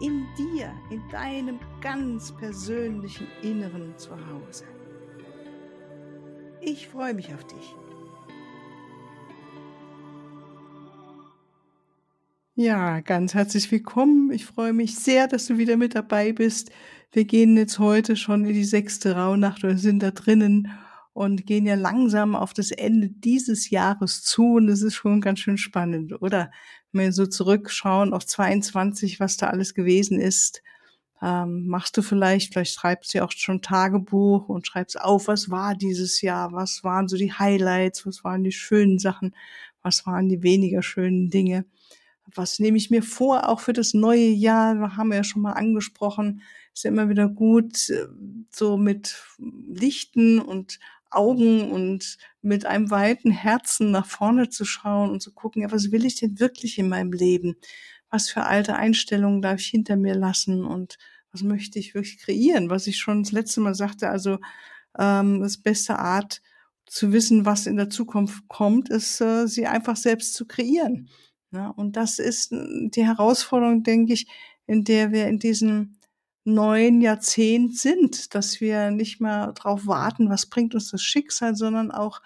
in dir, in deinem ganz persönlichen Inneren zu Hause. Ich freue mich auf dich. Ja, ganz herzlich willkommen. Ich freue mich sehr, dass du wieder mit dabei bist. Wir gehen jetzt heute schon in die sechste Rauhnacht oder sind da drinnen und gehen ja langsam auf das Ende dieses Jahres zu und es ist schon ganz schön spannend, oder? Wenn wir so zurückschauen auf 22, was da alles gewesen ist, ähm, machst du vielleicht, vielleicht schreibst du ja auch schon Tagebuch und schreibst auf, was war dieses Jahr, was waren so die Highlights, was waren die schönen Sachen, was waren die weniger schönen Dinge. Was nehme ich mir vor, auch für das neue Jahr, haben wir ja schon mal angesprochen, ist ja immer wieder gut, äh, so mit Lichten und Augen und mit einem weiten Herzen nach vorne zu schauen und zu gucken, ja, was will ich denn wirklich in meinem Leben? Was für alte Einstellungen darf ich hinter mir lassen und was möchte ich wirklich kreieren? Was ich schon das letzte Mal sagte, also ähm, das beste Art zu wissen, was in der Zukunft kommt, ist, äh, sie einfach selbst zu kreieren. Ja, und das ist die Herausforderung, denke ich, in der wir in diesem neuen Jahrzehnt sind, dass wir nicht mehr darauf warten, was bringt uns das Schicksal, sondern auch,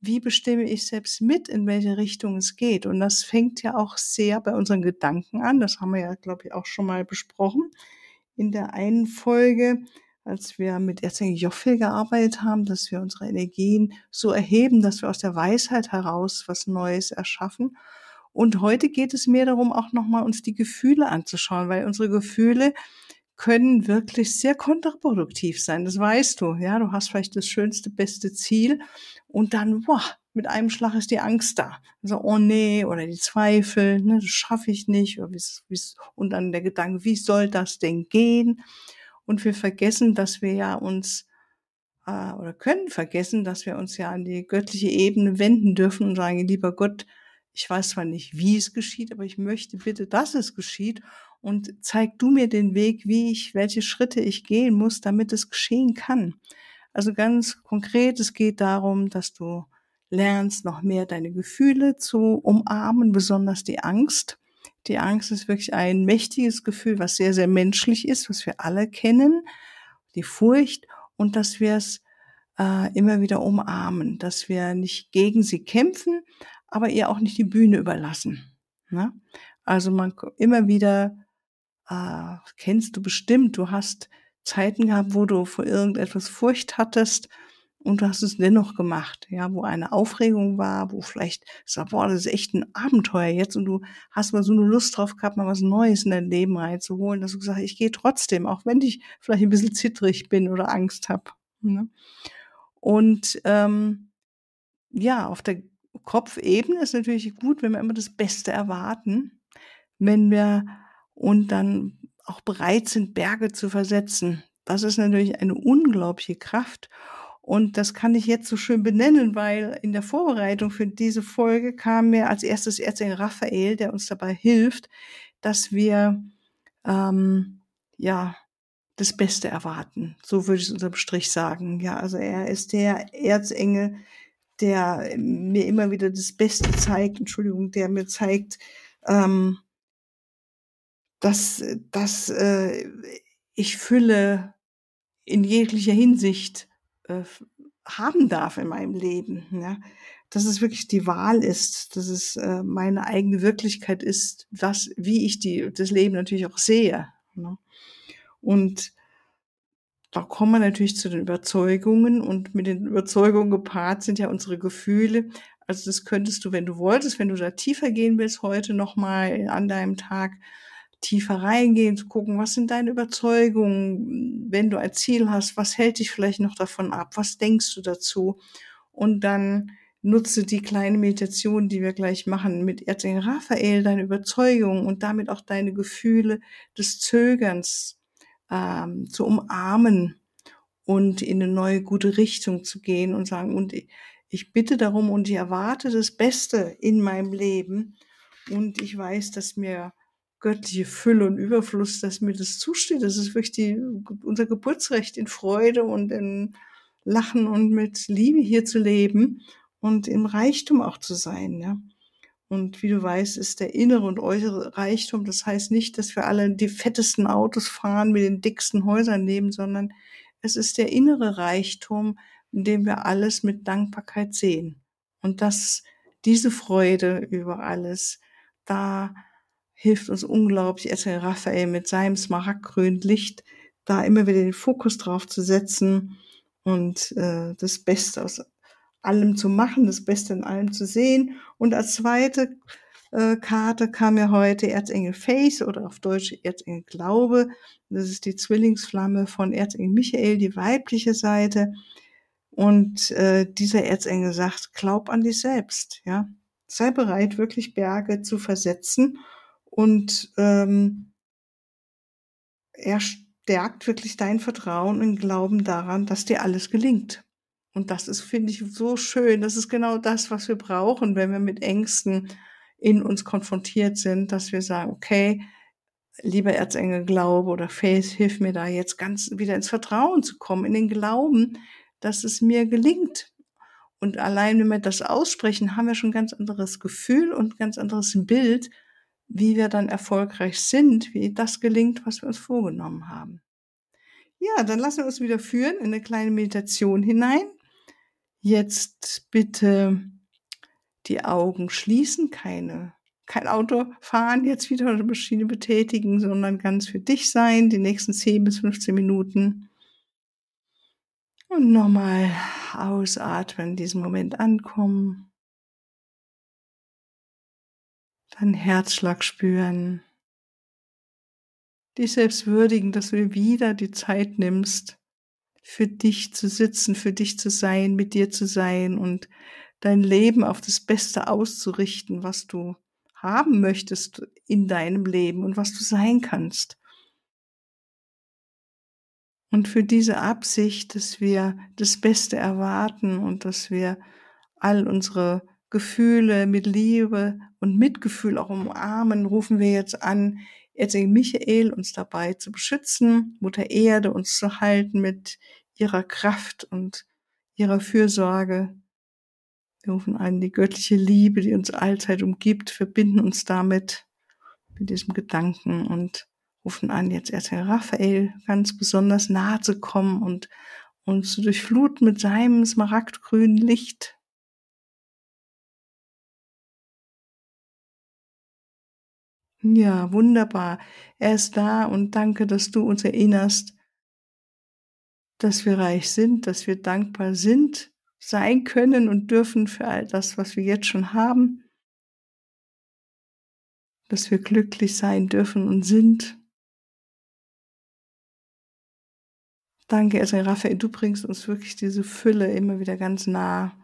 wie bestimme ich selbst mit, in welche Richtung es geht. Und das fängt ja auch sehr bei unseren Gedanken an. Das haben wir ja, glaube ich, auch schon mal besprochen in der einen Folge, als wir mit Erzengel Joffel gearbeitet haben, dass wir unsere Energien so erheben, dass wir aus der Weisheit heraus was Neues erschaffen. Und heute geht es mir darum, auch nochmal uns die Gefühle anzuschauen, weil unsere Gefühle können wirklich sehr kontraproduktiv sein. Das weißt du. Ja, du hast vielleicht das schönste, beste Ziel und dann, boah, mit einem Schlag ist die Angst da. So, oh nee, oder die Zweifel, ne, das schaffe ich nicht. Oder wie's, wie's, und dann der Gedanke, wie soll das denn gehen? Und wir vergessen, dass wir ja uns äh, oder können vergessen, dass wir uns ja an die göttliche Ebene wenden dürfen und sagen, lieber Gott, ich weiß zwar nicht, wie es geschieht, aber ich möchte bitte, dass es geschieht und zeig du mir den Weg, wie ich, welche Schritte ich gehen muss, damit es geschehen kann. Also ganz konkret, es geht darum, dass du lernst, noch mehr deine Gefühle zu umarmen, besonders die Angst. Die Angst ist wirklich ein mächtiges Gefühl, was sehr, sehr menschlich ist, was wir alle kennen. Die Furcht und dass wir es äh, immer wieder umarmen, dass wir nicht gegen sie kämpfen, aber ihr auch nicht die Bühne überlassen. Ne? Also man immer wieder äh, kennst du bestimmt, du hast Zeiten gehabt, wo du vor irgendetwas Furcht hattest und du hast es dennoch gemacht, ja, wo eine Aufregung war, wo vielleicht sag, boah, das ist echt ein Abenteuer jetzt und du hast mal so eine Lust drauf gehabt, mal was Neues in dein Leben reinzuholen, dass du gesagt hast, ich gehe trotzdem, auch wenn ich vielleicht ein bisschen zittrig bin oder Angst habe. Ne? Und ähm, ja, auf der Kopfebene ist natürlich gut, wenn wir immer das Beste erwarten, wenn wir und dann auch bereit sind, Berge zu versetzen. Das ist natürlich eine unglaubliche Kraft. Und das kann ich jetzt so schön benennen, weil in der Vorbereitung für diese Folge kam mir als erstes Erzengel Raphael, der uns dabei hilft, dass wir ähm, ja das Beste erwarten. So würde ich es unterm Strich sagen. Ja, also er ist der Erzengel, der mir immer wieder das Beste zeigt. Entschuldigung, der mir zeigt, ähm, dass, dass äh, ich Fülle in jeglicher Hinsicht äh, haben darf in meinem Leben. Ja? Dass es wirklich die Wahl ist, dass es äh, meine eigene Wirklichkeit ist, was, wie ich die, das Leben natürlich auch sehe. Ne? Und da kommen wir natürlich zu den Überzeugungen und mit den Überzeugungen gepaart sind ja unsere Gefühle. Also das könntest du, wenn du wolltest, wenn du da tiefer gehen willst, heute nochmal an deinem Tag tiefer reingehen, zu gucken, was sind deine Überzeugungen, wenn du ein Ziel hast, was hält dich vielleicht noch davon ab, was denkst du dazu? Und dann nutze die kleine Meditation, die wir gleich machen mit Erzengel Raphael, deine Überzeugungen und damit auch deine Gefühle des Zögerns ähm, zu umarmen und in eine neue gute Richtung zu gehen und sagen, und ich bitte darum und ich erwarte das Beste in meinem Leben und ich weiß, dass mir göttliche Fülle und Überfluss, dass mir das zusteht. Das ist wirklich die, unser Geburtsrecht in Freude und in Lachen und mit Liebe hier zu leben und im Reichtum auch zu sein. Ja. Und wie du weißt, ist der innere und äußere Reichtum, das heißt nicht, dass wir alle die fettesten Autos fahren, mit den dicksten Häusern leben, sondern es ist der innere Reichtum, in dem wir alles mit Dankbarkeit sehen. Und das, diese Freude über alles, da hilft uns unglaublich Esel Raphael mit seinem smaragdgrünen Licht, da immer wieder den Fokus drauf zu setzen und äh, das Beste aus allem zu machen, das Beste in allem zu sehen. Und als zweite äh, Karte kam mir heute Erzengel Face oder auf Deutsch Erzengel Glaube. Das ist die Zwillingsflamme von Erzengel Michael, die weibliche Seite. Und äh, dieser Erzengel sagt, glaub an dich selbst, ja. Sei bereit, wirklich Berge zu versetzen. Und ähm, er stärkt wirklich dein Vertrauen und Glauben daran, dass dir alles gelingt. Und das ist, finde ich, so schön. Das ist genau das, was wir brauchen, wenn wir mit Ängsten in uns konfrontiert sind, dass wir sagen, okay, lieber Erzengel Glaube oder Faith, hilf mir da jetzt ganz wieder ins Vertrauen zu kommen, in den Glauben, dass es mir gelingt. Und allein wenn wir das aussprechen, haben wir schon ein ganz anderes Gefühl und ein ganz anderes Bild, wie wir dann erfolgreich sind, wie das gelingt, was wir uns vorgenommen haben. Ja, dann lassen wir uns wieder führen in eine kleine Meditation hinein. Jetzt bitte die Augen schließen, keine, kein Auto fahren, jetzt wieder eine Maschine betätigen, sondern ganz für dich sein, die nächsten 10 bis 15 Minuten. Und nochmal ausatmen, in diesem Moment ankommen. Deinen Herzschlag spüren. Dich selbst würdigen, dass du dir wieder die Zeit nimmst, für dich zu sitzen, für dich zu sein, mit dir zu sein und dein Leben auf das Beste auszurichten, was du haben möchtest in deinem Leben und was du sein kannst. Und für diese Absicht, dass wir das Beste erwarten und dass wir all unsere Gefühle mit Liebe und Mitgefühl auch umarmen, rufen wir jetzt an, Erzengel Michael uns dabei zu beschützen, Mutter Erde uns zu halten mit ihrer Kraft und ihrer Fürsorge. Wir rufen an die göttliche Liebe, die uns allzeit umgibt, verbinden uns damit, mit diesem Gedanken und rufen an, jetzt Erzengel Raphael ganz besonders nahe zu kommen und uns zu durchfluten mit seinem smaragdgrünen Licht. Ja, wunderbar. Er ist da und danke, dass du uns erinnerst, dass wir reich sind, dass wir dankbar sind, sein können und dürfen für all das, was wir jetzt schon haben, dass wir glücklich sein dürfen und sind. Danke, also Raphael, du bringst uns wirklich diese Fülle immer wieder ganz nah,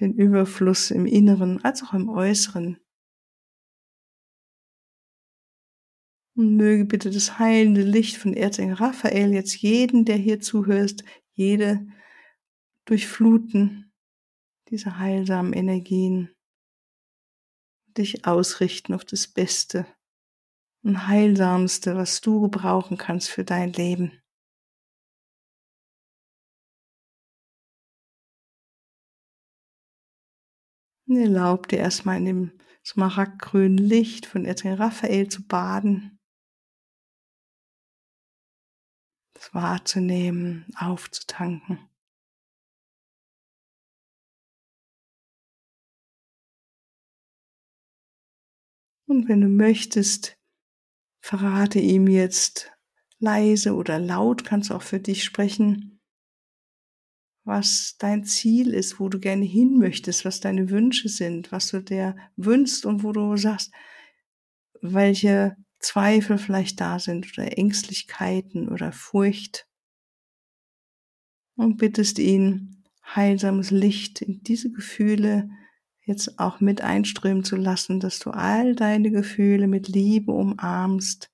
den Überfluss im Inneren als auch im Äußeren. Und möge bitte das heilende Licht von Erzengel Raphael jetzt jeden, der hier zuhörst, jede durchfluten, diese heilsamen Energien, dich ausrichten auf das Beste und Heilsamste, was du gebrauchen kannst für dein Leben. Erlaub dir erstmal in dem smaragdgrünen Licht von Erzengel Raphael zu baden. Das wahrzunehmen, aufzutanken. Und wenn du möchtest, verrate ihm jetzt leise oder laut, kannst auch für dich sprechen, was dein Ziel ist, wo du gerne hin möchtest, was deine Wünsche sind, was du dir wünschst und wo du sagst, welche Zweifel vielleicht da sind oder Ängstlichkeiten oder Furcht. Und bittest ihn, heilsames Licht in diese Gefühle jetzt auch mit einströmen zu lassen, dass du all deine Gefühle mit Liebe umarmst,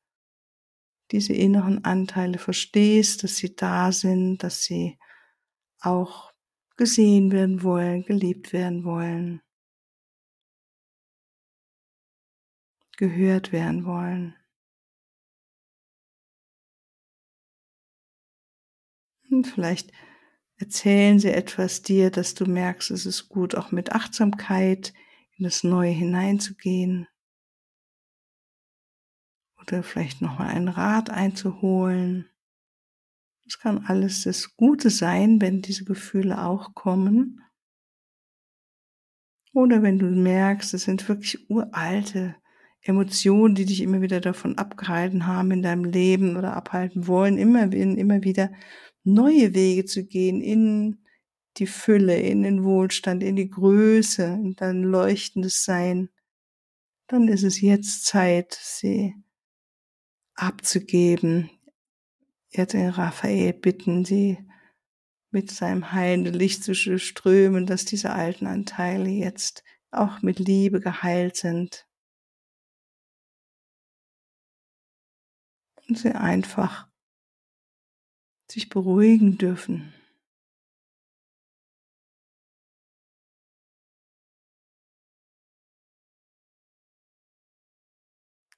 diese inneren Anteile verstehst, dass sie da sind, dass sie auch gesehen werden wollen, geliebt werden wollen, gehört werden wollen. Und vielleicht erzählen sie etwas dir, dass du merkst, es ist gut, auch mit Achtsamkeit in das Neue hineinzugehen. Oder vielleicht nochmal einen Rat einzuholen. Es kann alles das Gute sein, wenn diese Gefühle auch kommen. Oder wenn du merkst, es sind wirklich uralte Emotionen, die dich immer wieder davon abgehalten haben in deinem Leben oder abhalten wollen, immer, immer wieder neue Wege zu gehen in die Fülle, in den Wohlstand, in die Größe, in dein leuchtendes Sein, dann ist es jetzt Zeit, sie abzugeben. Jetzt in Raphael bitten, sie mit seinem heilenden Licht zu strömen, dass diese alten Anteile jetzt auch mit Liebe geheilt sind. Und sie einfach sich beruhigen dürfen.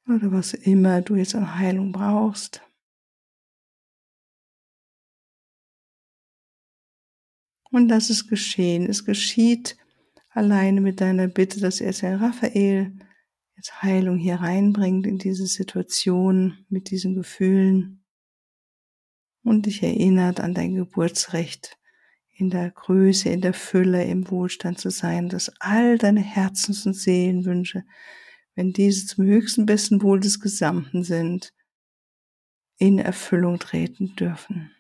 Oder was immer du jetzt an Heilung brauchst. Und das ist geschehen. Es geschieht alleine mit deiner Bitte, dass er Raphael jetzt Heilung hier reinbringt in diese Situation mit diesen Gefühlen und dich erinnert an dein Geburtsrecht, in der Größe, in der Fülle, im Wohlstand zu sein, dass all deine Herzens- und Seelenwünsche, wenn diese zum höchsten besten Wohl des Gesamten sind, in Erfüllung treten dürfen.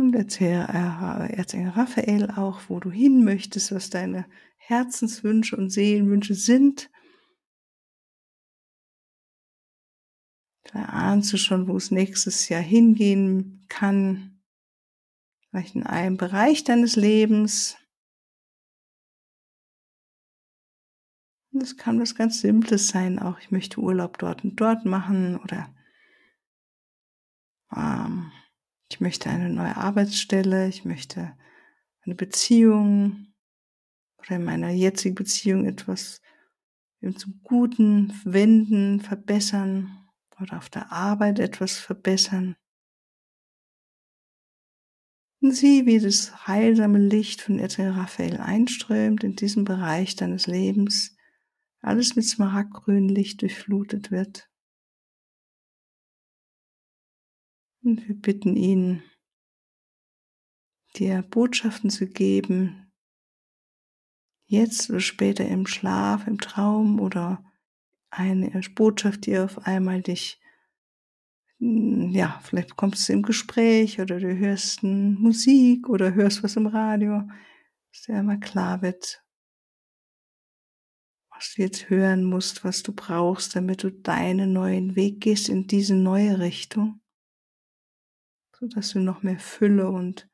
Und erzähle Erzengel Raphael auch, wo du hin möchtest, was deine Herzenswünsche und Seelenwünsche sind Da ahnst du schon, wo es nächstes Jahr hingehen kann. Vielleicht in einem Bereich deines Lebens. Und das kann was ganz Simples sein, auch ich möchte Urlaub dort und dort machen oder ähm, ich möchte eine neue Arbeitsstelle, ich möchte eine Beziehung oder in meiner jetzigen Beziehung etwas zum Guten wenden, verbessern oder auf der Arbeit etwas verbessern. Und sieh, wie das heilsame Licht von Erzengel Raphael einströmt in diesem Bereich deines Lebens, alles mit smaragdgrünem Licht durchflutet wird. Und wir bitten ihn, dir Botschaften zu geben, jetzt oder später im Schlaf, im Traum oder eine Botschaft, die auf einmal dich, hm, ja, vielleicht kommst du im Gespräch oder du hörst Musik oder hörst was im Radio, dass dir einmal klar wird, was du jetzt hören musst, was du brauchst, damit du deinen neuen Weg gehst in diese neue Richtung, so dass du noch mehr Fülle und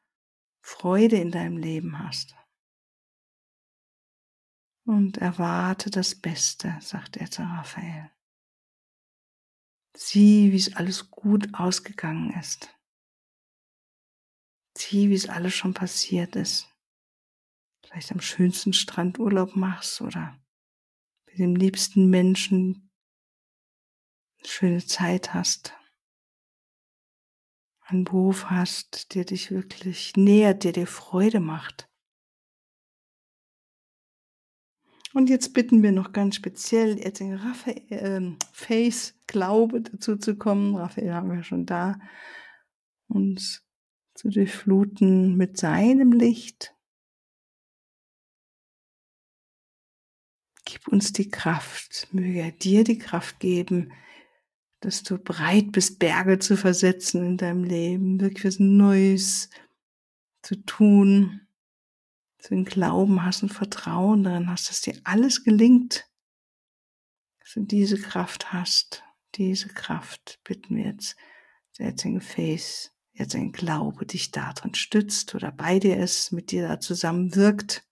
Freude in deinem Leben hast und erwarte das Beste, sagt er zu Raphael. Sieh, wie es alles gut ausgegangen ist. Sieh, wie es alles schon passiert ist. Vielleicht am schönsten Strand Urlaub machst oder mit dem liebsten Menschen eine schöne Zeit hast. Einen Beruf hast, der dich wirklich nähert, der dir Freude macht. Und jetzt bitten wir noch ganz speziell jetzt in Raphael, äh, Face Glaube dazu zu kommen. Raphael haben wir schon da. Uns zu durchfluten mit seinem Licht. Gib uns die Kraft, möge er dir die Kraft geben, dass du bereit bist, Berge zu versetzen in deinem Leben, wirklich was Neues zu tun, du den Glauben hast und Vertrauen darin hast, dass dir alles gelingt, dass du diese Kraft hast, diese Kraft bitten wir jetzt, jetzt ein Gefäß, jetzt ein Glaube dich darin stützt oder bei dir ist, mit dir da zusammen wirkt.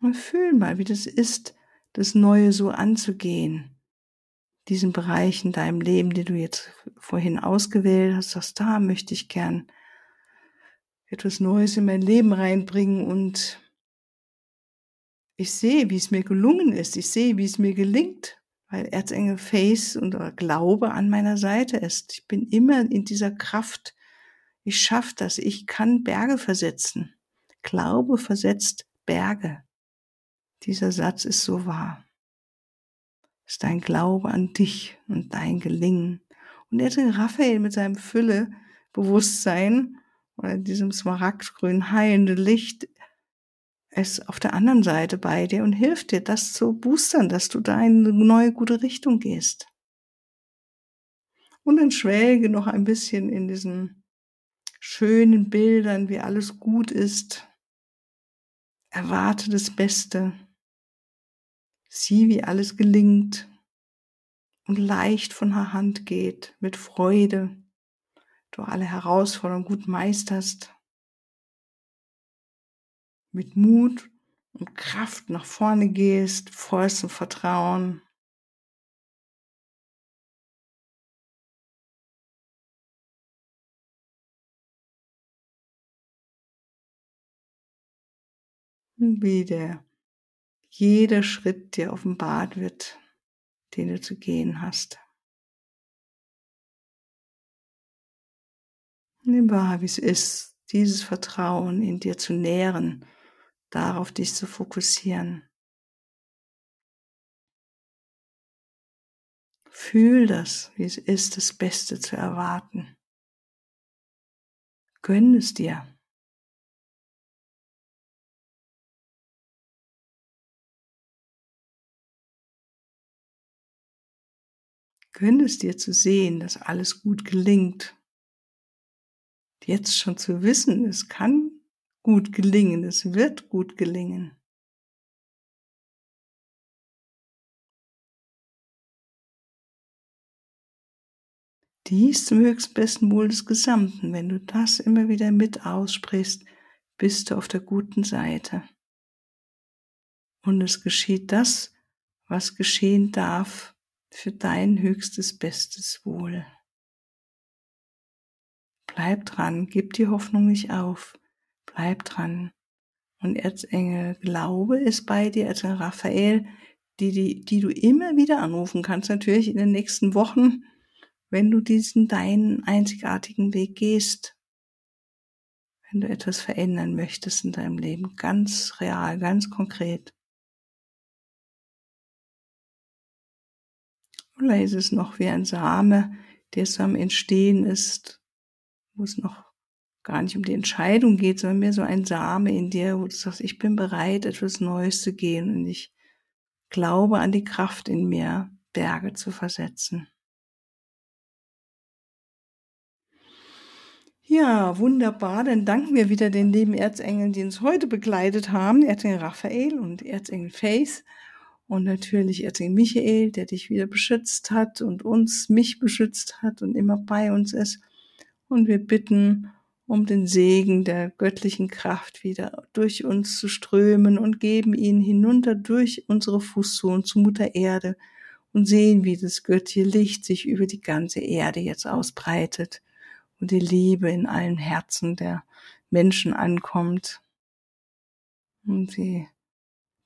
Und fühl mal, wie das ist, das Neue so anzugehen. Diesen Bereich in deinem Leben, den du jetzt vorhin ausgewählt hast, sagst, da möchte ich gern etwas Neues in mein Leben reinbringen und ich sehe, wie es mir gelungen ist. Ich sehe, wie es mir gelingt, weil Erzengel Face und Glaube an meiner Seite ist. Ich bin immer in dieser Kraft. Ich schaffe das. Ich kann Berge versetzen. Glaube versetzt Berge. Dieser Satz ist so wahr. Ist dein Glaube an dich und dein Gelingen. Und Erzengel Raphael mit seinem Fülle Bewusstsein oder diesem smaragdgrün heilende Licht ist auf der anderen Seite bei dir und hilft dir, das zu boostern, dass du da in eine neue gute Richtung gehst. Und dann schwelge noch ein bisschen in diesen schönen Bildern, wie alles gut ist. Erwarte das Beste. Sieh, wie alles gelingt und leicht von der Hand geht, mit Freude. Du alle Herausforderungen gut meisterst mit Mut und Kraft nach vorne gehst, vollstem Vertrauen. Und wie der jeder Schritt dir offenbart wird, den du zu gehen hast. Nimm wahr, wie es ist, dieses Vertrauen in dir zu nähren darauf dich zu fokussieren. Fühl das, wie es ist, das Beste zu erwarten. Gönn es dir. Gönn es dir zu sehen, dass alles gut gelingt. Jetzt schon zu wissen, es kann gut gelingen, es wird gut gelingen. Dies zum höchsten besten Wohl des Gesamten. Wenn du das immer wieder mit aussprichst, bist du auf der guten Seite. Und es geschieht das, was geschehen darf für dein höchstes bestes Wohl. Bleib dran, gib die Hoffnung nicht auf. Bleib dran. Und Erzengel Glaube ist bei dir, Erzengel Raphael, die, die, die du immer wieder anrufen kannst, natürlich in den nächsten Wochen, wenn du diesen deinen einzigartigen Weg gehst. Wenn du etwas verändern möchtest in deinem Leben, ganz real, ganz konkret. Oder ist es noch wie ein Same, der so am Entstehen ist, wo es noch gar nicht um die Entscheidung geht, sondern mehr so ein Same in dir, wo du sagst, ich bin bereit, etwas Neues zu gehen und ich glaube an die Kraft in mir, Berge zu versetzen. Ja, wunderbar. Dann danken wir wieder den lieben Erzengeln, die uns heute begleitet haben. Erzengel Raphael und Erzengel Faith. Und natürlich Erzengel Michael, der dich wieder beschützt hat und uns, mich beschützt hat und immer bei uns ist. Und wir bitten um den Segen der göttlichen Kraft wieder durch uns zu strömen und geben ihn hinunter durch unsere Fußsohlen zu Mutter Erde und sehen, wie das göttliche Licht sich über die ganze Erde jetzt ausbreitet und die Liebe in allen Herzen der Menschen ankommt und sie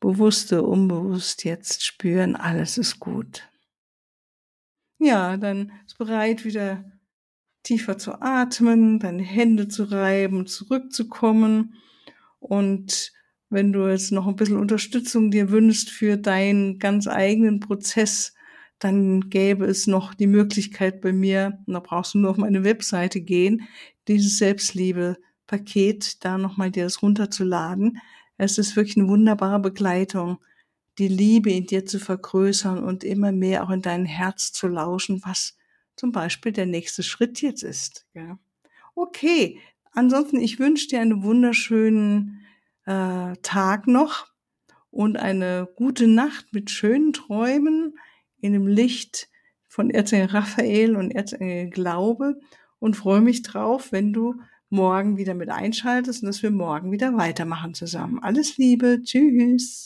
bewusste, unbewusst jetzt spüren, alles ist gut. Ja, dann ist bereit wieder tiefer zu atmen, deine Hände zu reiben, zurückzukommen. Und wenn du jetzt noch ein bisschen Unterstützung dir wünschst für deinen ganz eigenen Prozess, dann gäbe es noch die Möglichkeit bei mir, und da brauchst du nur auf meine Webseite gehen, dieses Selbstliebe-Paket da nochmal dir das runterzuladen. Es ist wirklich eine wunderbare Begleitung, die Liebe in dir zu vergrößern und immer mehr auch in dein Herz zu lauschen, was zum Beispiel der nächste Schritt jetzt ist. Ja. Okay, ansonsten, ich wünsche dir einen wunderschönen äh, Tag noch und eine gute Nacht mit schönen Träumen in dem Licht von Erzengel Raphael und Erzengel Glaube und freue mich drauf, wenn du morgen wieder mit einschaltest und dass wir morgen wieder weitermachen zusammen. Alles Liebe, tschüss.